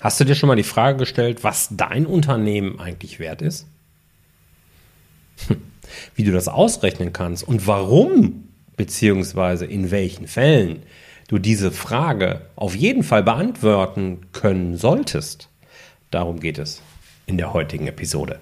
Hast du dir schon mal die Frage gestellt, was dein Unternehmen eigentlich wert ist? Wie du das ausrechnen kannst und warum, beziehungsweise in welchen Fällen du diese Frage auf jeden Fall beantworten können solltest. Darum geht es in der heutigen Episode.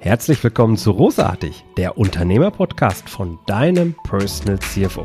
Herzlich willkommen zu Rosartig, der Unternehmer-Podcast von deinem Personal CFO.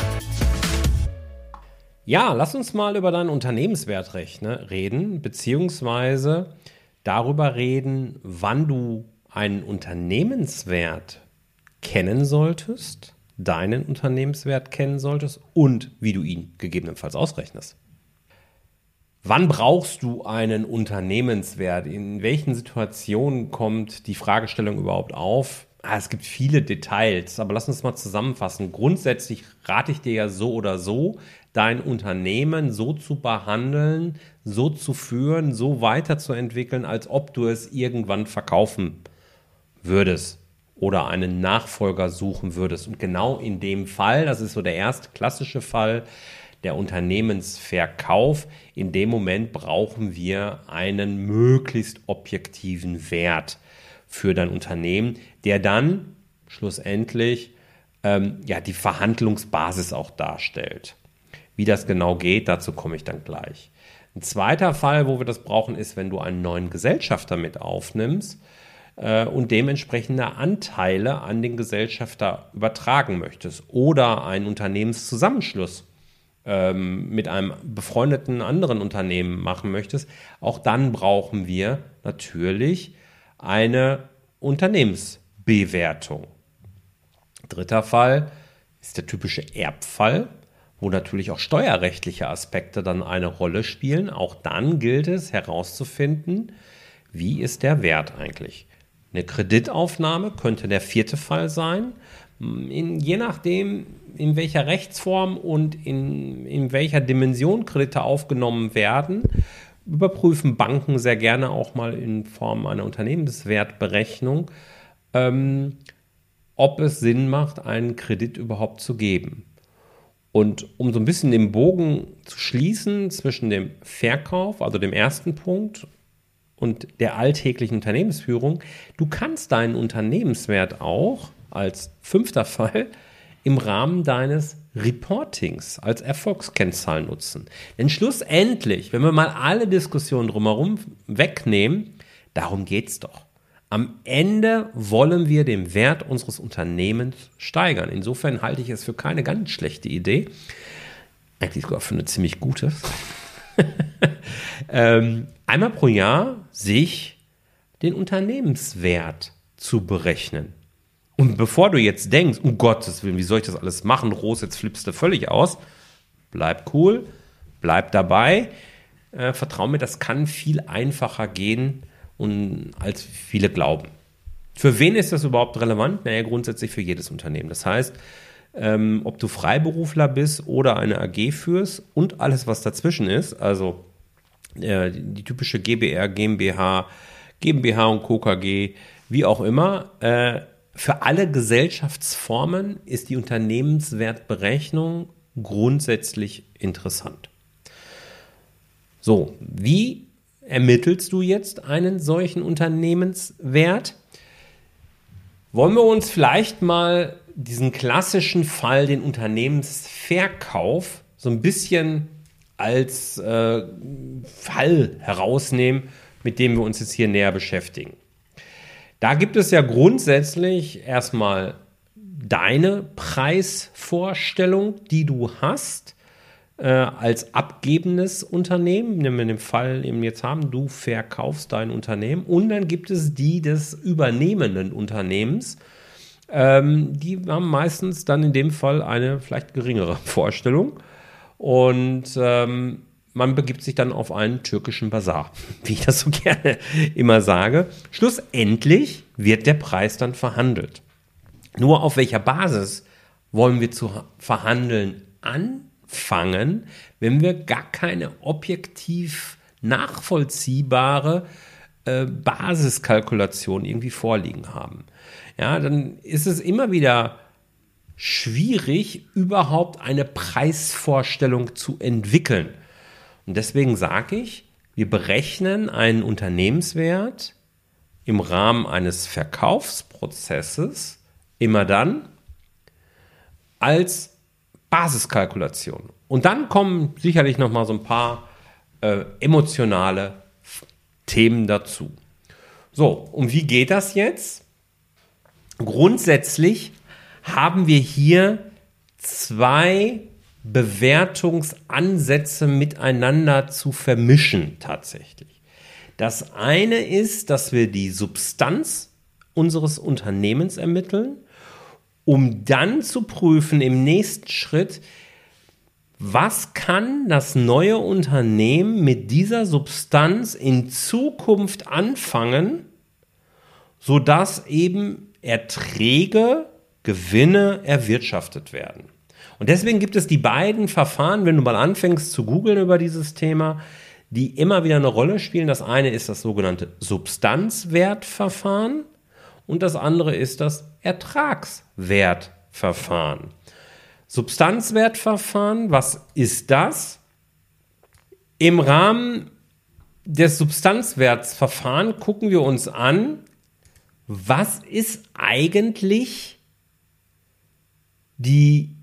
Ja, lass uns mal über deinen Unternehmenswert reden, beziehungsweise darüber reden, wann du einen Unternehmenswert kennen solltest, deinen Unternehmenswert kennen solltest und wie du ihn gegebenenfalls ausrechnest. Wann brauchst du einen Unternehmenswert? In welchen Situationen kommt die Fragestellung überhaupt auf? Ah, es gibt viele Details, aber lass uns mal zusammenfassen. Grundsätzlich rate ich dir ja so oder so, dein Unternehmen so zu behandeln, so zu führen, so weiterzuentwickeln, als ob du es irgendwann verkaufen würdest oder einen Nachfolger suchen würdest. Und genau in dem Fall, das ist so der erste klassische Fall, der Unternehmensverkauf, in dem Moment brauchen wir einen möglichst objektiven Wert für dein Unternehmen, der dann schlussendlich ähm, ja, die Verhandlungsbasis auch darstellt. Wie das genau geht, dazu komme ich dann gleich. Ein zweiter Fall, wo wir das brauchen, ist, wenn du einen neuen Gesellschafter mit aufnimmst äh, und dementsprechende Anteile an den Gesellschafter übertragen möchtest oder einen Unternehmenszusammenschluss ähm, mit einem befreundeten anderen Unternehmen machen möchtest. Auch dann brauchen wir natürlich eine Unternehmensbewertung. Dritter Fall ist der typische Erbfall wo natürlich auch steuerrechtliche Aspekte dann eine Rolle spielen. Auch dann gilt es herauszufinden, wie ist der Wert eigentlich. Eine Kreditaufnahme könnte der vierte Fall sein. In, je nachdem, in welcher Rechtsform und in, in welcher Dimension Kredite aufgenommen werden, überprüfen Banken sehr gerne auch mal in Form einer Unternehmenswertberechnung, ähm, ob es Sinn macht, einen Kredit überhaupt zu geben. Und um so ein bisschen den Bogen zu schließen zwischen dem Verkauf, also dem ersten Punkt, und der alltäglichen Unternehmensführung, du kannst deinen Unternehmenswert auch als fünfter Fall im Rahmen deines Reportings als Erfolgskennzahl nutzen. Denn schlussendlich, wenn wir mal alle Diskussionen drumherum wegnehmen, darum geht es doch. Am Ende wollen wir den Wert unseres Unternehmens steigern. Insofern halte ich es für keine ganz schlechte Idee, eigentlich sogar für eine ziemlich gute, ähm, einmal pro Jahr sich den Unternehmenswert zu berechnen. Und bevor du jetzt denkst, um Gottes Willen, wie soll ich das alles machen, Rose, jetzt flippst du völlig aus, bleib cool, bleib dabei, äh, vertrau mir, das kann viel einfacher gehen, und als viele glauben. Für wen ist das überhaupt relevant? Naja, grundsätzlich für jedes Unternehmen. Das heißt, ähm, ob du Freiberufler bist oder eine AG führst und alles, was dazwischen ist, also äh, die typische GBR, GmbH, GmbH und KKG, wie auch immer, äh, für alle Gesellschaftsformen ist die Unternehmenswertberechnung grundsätzlich interessant. So, wie ermittelst du jetzt einen solchen Unternehmenswert? Wollen wir uns vielleicht mal diesen klassischen Fall, den Unternehmensverkauf, so ein bisschen als äh, Fall herausnehmen, mit dem wir uns jetzt hier näher beschäftigen. Da gibt es ja grundsätzlich erstmal deine Preisvorstellung, die du hast äh, als abgebendes Unternehmen, nehmen wir den Fall eben jetzt haben, du verkaufst dein Unternehmen und dann gibt es die des übernehmenden Unternehmens. Ähm, die haben meistens dann in dem Fall eine vielleicht geringere Vorstellung. Und ähm, man begibt sich dann auf einen türkischen Bazar, wie ich das so gerne immer sage. Schlussendlich wird der Preis dann verhandelt. Nur auf welcher Basis wollen wir zu verhandeln anfangen, wenn wir gar keine objektiv nachvollziehbare äh, Basiskalkulation irgendwie vorliegen haben? Ja, dann ist es immer wieder schwierig, überhaupt eine Preisvorstellung zu entwickeln. Und deswegen sage ich, wir berechnen einen Unternehmenswert im Rahmen eines Verkaufsprozesses immer dann als Basiskalkulation. Und dann kommen sicherlich noch mal so ein paar äh, emotionale Themen dazu. So, und wie geht das jetzt? Grundsätzlich haben wir hier zwei Bewertungsansätze miteinander zu vermischen tatsächlich. Das eine ist, dass wir die Substanz unseres Unternehmens ermitteln, um dann zu prüfen im nächsten Schritt, was kann das neue Unternehmen mit dieser Substanz in Zukunft anfangen, sodass eben Erträge, Gewinne erwirtschaftet werden. Und deswegen gibt es die beiden Verfahren, wenn du mal anfängst zu googeln über dieses Thema, die immer wieder eine Rolle spielen. Das eine ist das sogenannte Substanzwertverfahren und das andere ist das Ertragswertverfahren. Substanzwertverfahren, was ist das? Im Rahmen des Substanzwertverfahrens gucken wir uns an, was ist eigentlich die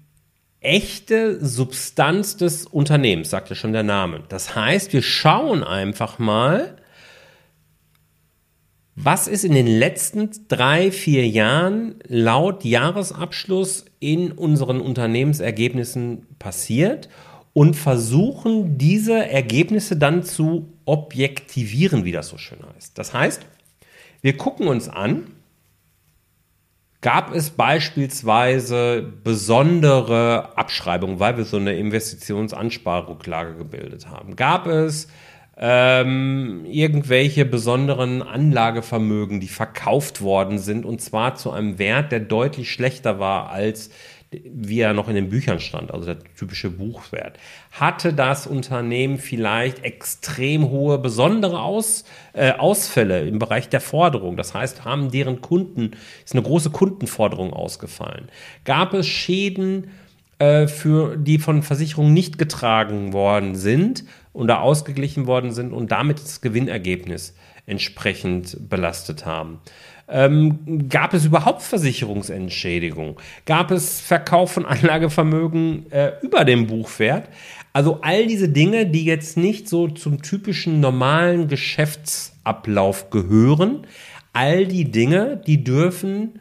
echte Substanz des Unternehmens, sagt ja schon der Name. Das heißt, wir schauen einfach mal, was ist in den letzten drei, vier Jahren laut Jahresabschluss in unseren Unternehmensergebnissen passiert und versuchen diese Ergebnisse dann zu objektivieren, wie das so schön heißt. Das heißt, wir gucken uns an, Gab es beispielsweise besondere Abschreibungen, weil wir so eine Investitionsansparrücklage gebildet haben? Gab es ähm, irgendwelche besonderen Anlagevermögen, die verkauft worden sind und zwar zu einem Wert, der deutlich schlechter war als wie er noch in den Büchern stand, also der typische Buchwert. Hatte das Unternehmen vielleicht extrem hohe besondere Aus, äh, Ausfälle im Bereich der Forderung? Das heißt, haben deren Kunden, ist eine große Kundenforderung ausgefallen? Gab es Schäden, äh, für, die von Versicherungen nicht getragen worden sind oder ausgeglichen worden sind und damit das Gewinnergebnis entsprechend belastet haben? Ähm, gab es überhaupt Versicherungsentschädigung? Gab es Verkauf von Anlagevermögen äh, über dem Buchwert? Also all diese Dinge, die jetzt nicht so zum typischen normalen Geschäftsablauf gehören, all die Dinge, die dürfen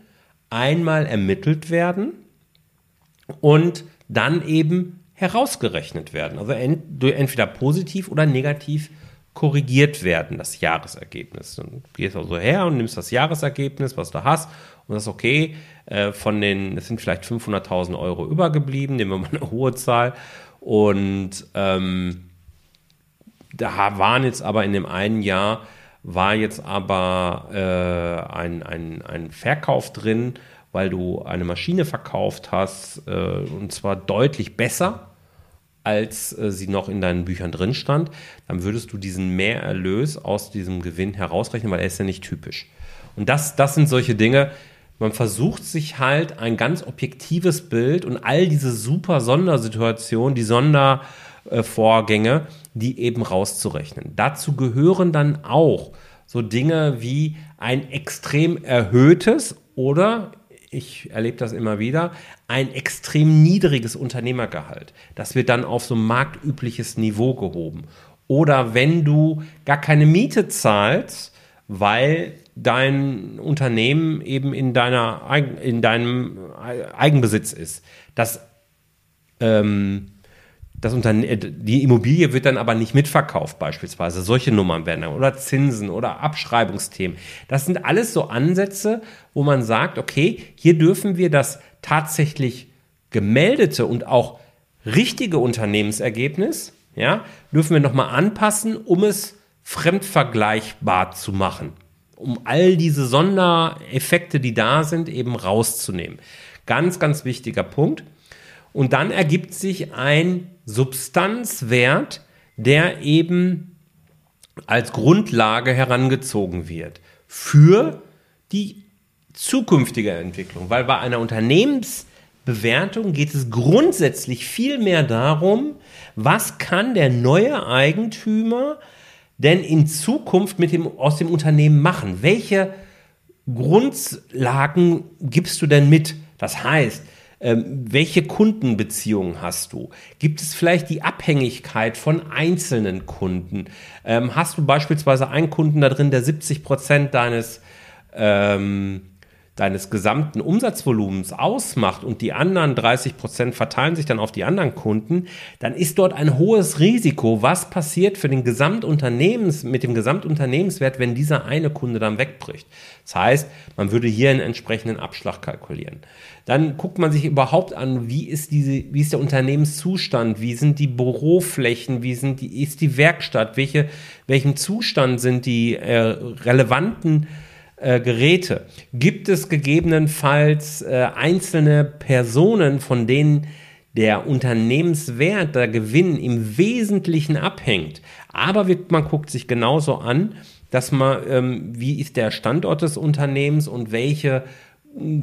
einmal ermittelt werden und dann eben herausgerechnet werden. Also entweder positiv oder negativ korrigiert werden, das Jahresergebnis. Dann gehst du also her und nimmst das Jahresergebnis, was du hast, und sagst, okay, äh, von den, es sind vielleicht 500.000 Euro übergeblieben, nehmen wir mal eine hohe Zahl. Und ähm, da waren jetzt aber in dem einen Jahr, war jetzt aber äh, ein, ein, ein Verkauf drin, weil du eine Maschine verkauft hast, äh, und zwar deutlich besser als äh, sie noch in deinen Büchern drin stand, dann würdest du diesen Mehrerlös aus diesem Gewinn herausrechnen, weil er ist ja nicht typisch. Und das, das sind solche Dinge, man versucht sich halt ein ganz objektives Bild und all diese super Sondersituationen, die Sondervorgänge, die eben rauszurechnen. Dazu gehören dann auch so Dinge wie ein extrem erhöhtes oder ich erlebe das immer wieder, ein extrem niedriges Unternehmergehalt. Das wird dann auf so ein marktübliches Niveau gehoben. Oder wenn du gar keine Miete zahlst, weil dein Unternehmen eben in, deiner, in deinem Eigenbesitz ist. Das ähm, das Unterne äh, die Immobilie wird dann aber nicht mitverkauft, beispielsweise. Solche Nummern werden dann, oder Zinsen oder Abschreibungsthemen. Das sind alles so Ansätze, wo man sagt, okay, hier dürfen wir das tatsächlich gemeldete und auch richtige Unternehmensergebnis, ja, dürfen wir nochmal anpassen, um es fremdvergleichbar zu machen. Um all diese Sondereffekte, die da sind, eben rauszunehmen. Ganz, ganz wichtiger Punkt. Und dann ergibt sich ein Substanzwert, der eben als Grundlage herangezogen wird für die zukünftige Entwicklung. Weil bei einer Unternehmensbewertung geht es grundsätzlich viel mehr darum, was kann der neue Eigentümer denn in Zukunft mit dem, aus dem Unternehmen machen? Welche Grundlagen gibst du denn mit? Das heißt, ähm, welche Kundenbeziehungen hast du? Gibt es vielleicht die Abhängigkeit von einzelnen Kunden? Ähm, hast du beispielsweise einen Kunden da drin, der 70 Prozent deines ähm, deines gesamten Umsatzvolumens ausmacht und die anderen 30 Prozent verteilen sich dann auf die anderen Kunden, dann ist dort ein hohes Risiko, was passiert für den Gesamtunternehmens, mit dem Gesamtunternehmenswert, wenn dieser eine Kunde dann wegbricht. Das heißt, man würde hier einen entsprechenden Abschlag kalkulieren. Dann guckt man sich überhaupt an, wie ist diese, wie ist der Unternehmenszustand, wie sind die Büroflächen, wie sind die, ist die Werkstatt, welche, welchem Zustand sind die äh, relevanten äh, Geräte. Gibt es gegebenenfalls äh, einzelne Personen, von denen der Unternehmenswert, der Gewinn im Wesentlichen abhängt? Aber man guckt sich genauso an, dass man, ähm, wie ist der Standort des Unternehmens und welche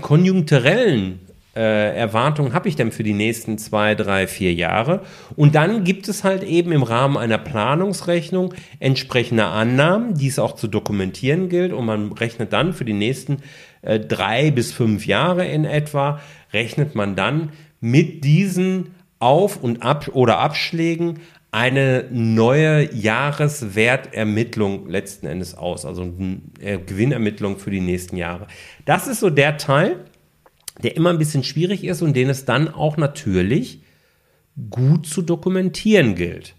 konjunkturellen äh, Erwartungen habe ich denn für die nächsten zwei, drei, vier Jahre? Und dann gibt es halt eben im Rahmen einer Planungsrechnung entsprechende Annahmen, die es auch zu dokumentieren gilt. Und man rechnet dann für die nächsten äh, drei bis fünf Jahre in etwa, rechnet man dann mit diesen Auf- und Ab- oder Abschlägen eine neue Jahreswertermittlung letzten Endes aus, also eine Gewinnermittlung für die nächsten Jahre. Das ist so der Teil, der immer ein bisschen schwierig ist und den es dann auch natürlich gut zu dokumentieren gilt.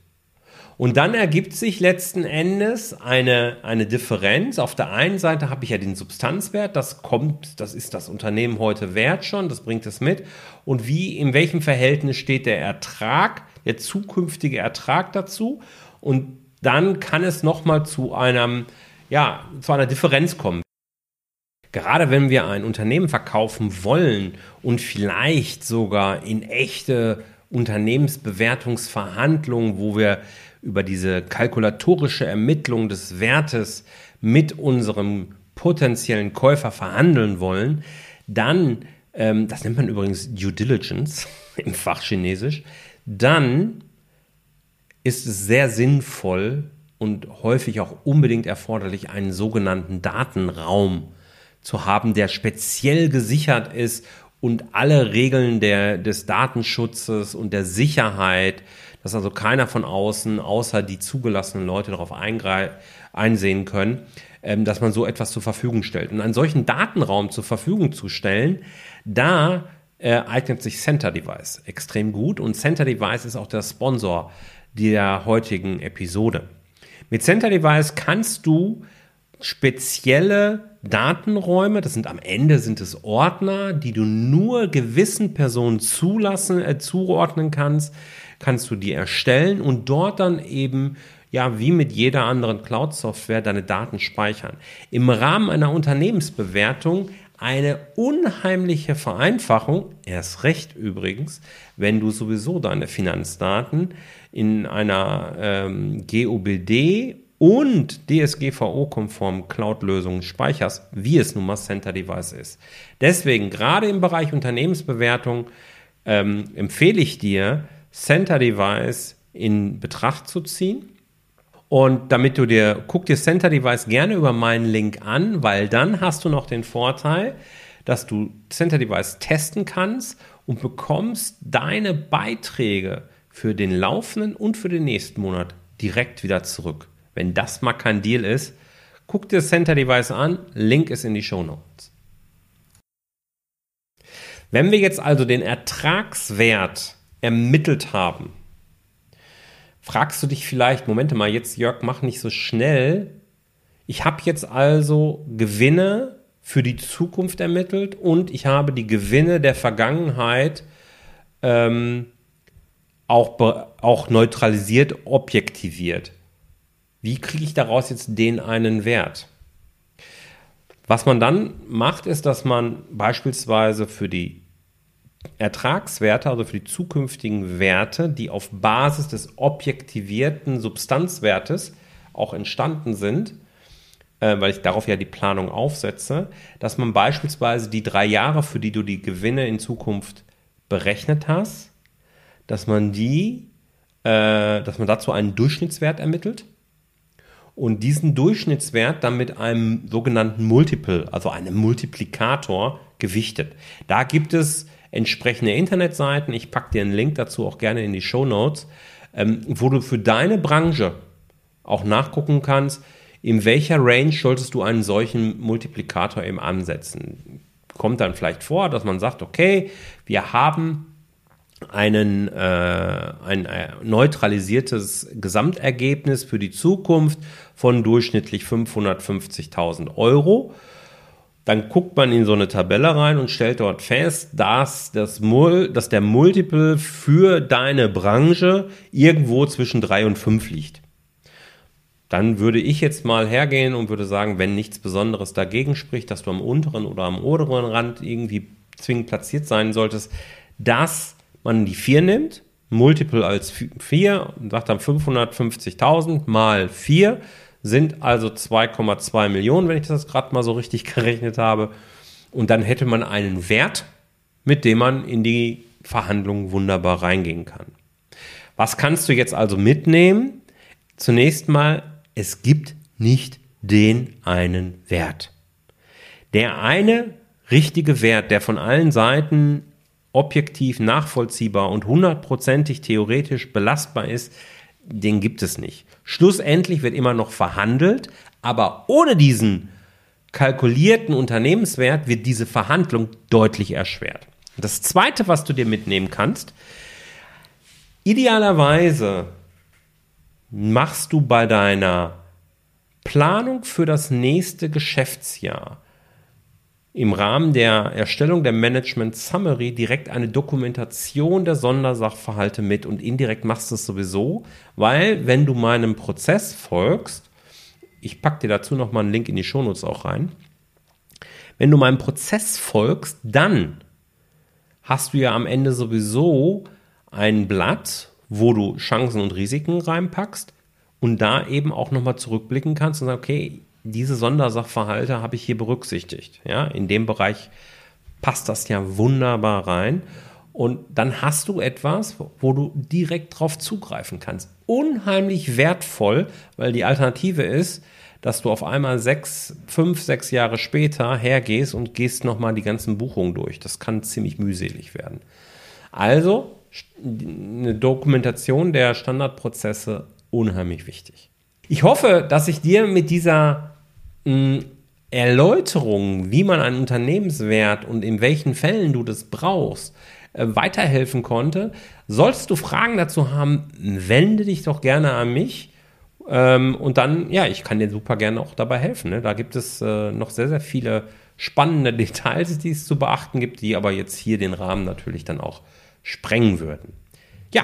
Und dann ergibt sich letzten Endes eine, eine Differenz. Auf der einen Seite habe ich ja den Substanzwert, das kommt, das ist das Unternehmen heute wert schon, das bringt es mit. Und wie, in welchem Verhältnis steht der Ertrag, der zukünftige Ertrag dazu? Und dann kann es nochmal zu einem, ja, zu einer Differenz kommen. Gerade wenn wir ein Unternehmen verkaufen wollen und vielleicht sogar in echte Unternehmensbewertungsverhandlungen, wo wir über diese kalkulatorische Ermittlung des Wertes mit unserem potenziellen Käufer verhandeln wollen, dann, ähm, das nennt man übrigens Due Diligence im Fachchinesisch, dann ist es sehr sinnvoll und häufig auch unbedingt erforderlich, einen sogenannten Datenraum zu haben, der speziell gesichert ist und alle Regeln der, des Datenschutzes und der Sicherheit, dass also keiner von außen, außer die zugelassenen Leute darauf einsehen können, ähm, dass man so etwas zur Verfügung stellt. Und einen solchen Datenraum zur Verfügung zu stellen, da äh, eignet sich Center Device extrem gut und Center Device ist auch der Sponsor der heutigen Episode. Mit Center Device kannst du spezielle Datenräume, das sind am Ende sind es Ordner, die du nur gewissen Personen zulassen, äh, zuordnen kannst, kannst du die erstellen und dort dann eben ja, wie mit jeder anderen Cloud-Software deine Daten speichern. Im Rahmen einer Unternehmensbewertung eine unheimliche Vereinfachung, erst recht übrigens, wenn du sowieso deine Finanzdaten in einer ähm, GOBD und DSGVO-konform Cloud-Lösungen speicherst, wie es nun mal Center Device ist. Deswegen, gerade im Bereich Unternehmensbewertung, ähm, empfehle ich dir, Center Device in Betracht zu ziehen. Und damit du dir, guck dir Center Device gerne über meinen Link an, weil dann hast du noch den Vorteil, dass du Center Device testen kannst und bekommst deine Beiträge für den laufenden und für den nächsten Monat direkt wieder zurück. Wenn das mal kein Deal ist, guck dir das Center Device an. Link ist in die Show Notes. Wenn wir jetzt also den Ertragswert ermittelt haben, fragst du dich vielleicht, Moment mal, jetzt Jörg, mach nicht so schnell. Ich habe jetzt also Gewinne für die Zukunft ermittelt und ich habe die Gewinne der Vergangenheit ähm, auch, auch neutralisiert, objektiviert. Wie kriege ich daraus jetzt den einen Wert? Was man dann macht, ist, dass man beispielsweise für die Ertragswerte, also für die zukünftigen Werte, die auf Basis des objektivierten Substanzwertes auch entstanden sind, äh, weil ich darauf ja die Planung aufsetze, dass man beispielsweise die drei Jahre, für die du die Gewinne in Zukunft berechnet hast, dass man die, äh, dass man dazu einen Durchschnittswert ermittelt und diesen Durchschnittswert dann mit einem sogenannten Multiple, also einem Multiplikator, gewichtet. Da gibt es entsprechende Internetseiten. Ich packe dir einen Link dazu auch gerne in die Show Notes, ähm, wo du für deine Branche auch nachgucken kannst, in welcher Range solltest du einen solchen Multiplikator eben ansetzen. Kommt dann vielleicht vor, dass man sagt, okay, wir haben einen, äh, ein äh, neutralisiertes Gesamtergebnis für die Zukunft von durchschnittlich 550.000 Euro. Dann guckt man in so eine Tabelle rein und stellt dort fest, dass, das Mul dass der Multiple für deine Branche irgendwo zwischen 3 und 5 liegt. Dann würde ich jetzt mal hergehen und würde sagen, wenn nichts Besonderes dagegen spricht, dass du am unteren oder am oberen Rand irgendwie zwingend platziert sein solltest, dass man die 4 nimmt, Multiple als 4 und sagt dann 550.000 mal 4 sind also 2,2 Millionen, wenn ich das gerade mal so richtig gerechnet habe. Und dann hätte man einen Wert, mit dem man in die Verhandlungen wunderbar reingehen kann. Was kannst du jetzt also mitnehmen? Zunächst mal, es gibt nicht den einen Wert. Der eine richtige Wert, der von allen Seiten objektiv nachvollziehbar und hundertprozentig theoretisch belastbar ist, den gibt es nicht. Schlussendlich wird immer noch verhandelt, aber ohne diesen kalkulierten Unternehmenswert wird diese Verhandlung deutlich erschwert. Das Zweite, was du dir mitnehmen kannst, idealerweise machst du bei deiner Planung für das nächste Geschäftsjahr im Rahmen der Erstellung der Management Summary direkt eine Dokumentation der Sondersachverhalte mit und indirekt machst du es sowieso, weil wenn du meinem Prozess folgst, ich packe dir dazu nochmal einen Link in die Shownotes auch rein, wenn du meinem Prozess folgst, dann hast du ja am Ende sowieso ein Blatt, wo du Chancen und Risiken reinpackst und da eben auch nochmal zurückblicken kannst und sagen, okay, diese Sondersachverhalte habe ich hier berücksichtigt. Ja, in dem Bereich passt das ja wunderbar rein. Und dann hast du etwas, wo du direkt drauf zugreifen kannst. Unheimlich wertvoll, weil die Alternative ist, dass du auf einmal sechs, fünf, sechs Jahre später hergehst und gehst nochmal die ganzen Buchungen durch. Das kann ziemlich mühselig werden. Also eine Dokumentation der Standardprozesse unheimlich wichtig. Ich hoffe, dass ich dir mit dieser Erläuterungen, wie man einen Unternehmenswert und in welchen Fällen du das brauchst, äh, weiterhelfen konnte. Solltest du Fragen dazu haben, wende dich doch gerne an mich. Ähm, und dann, ja, ich kann dir super gerne auch dabei helfen. Ne? Da gibt es äh, noch sehr, sehr viele spannende Details, die es zu beachten gibt, die aber jetzt hier den Rahmen natürlich dann auch sprengen würden. Ja,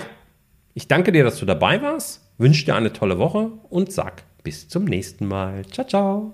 ich danke dir, dass du dabei warst, wünsche dir eine tolle Woche und sag bis zum nächsten Mal. Ciao, ciao.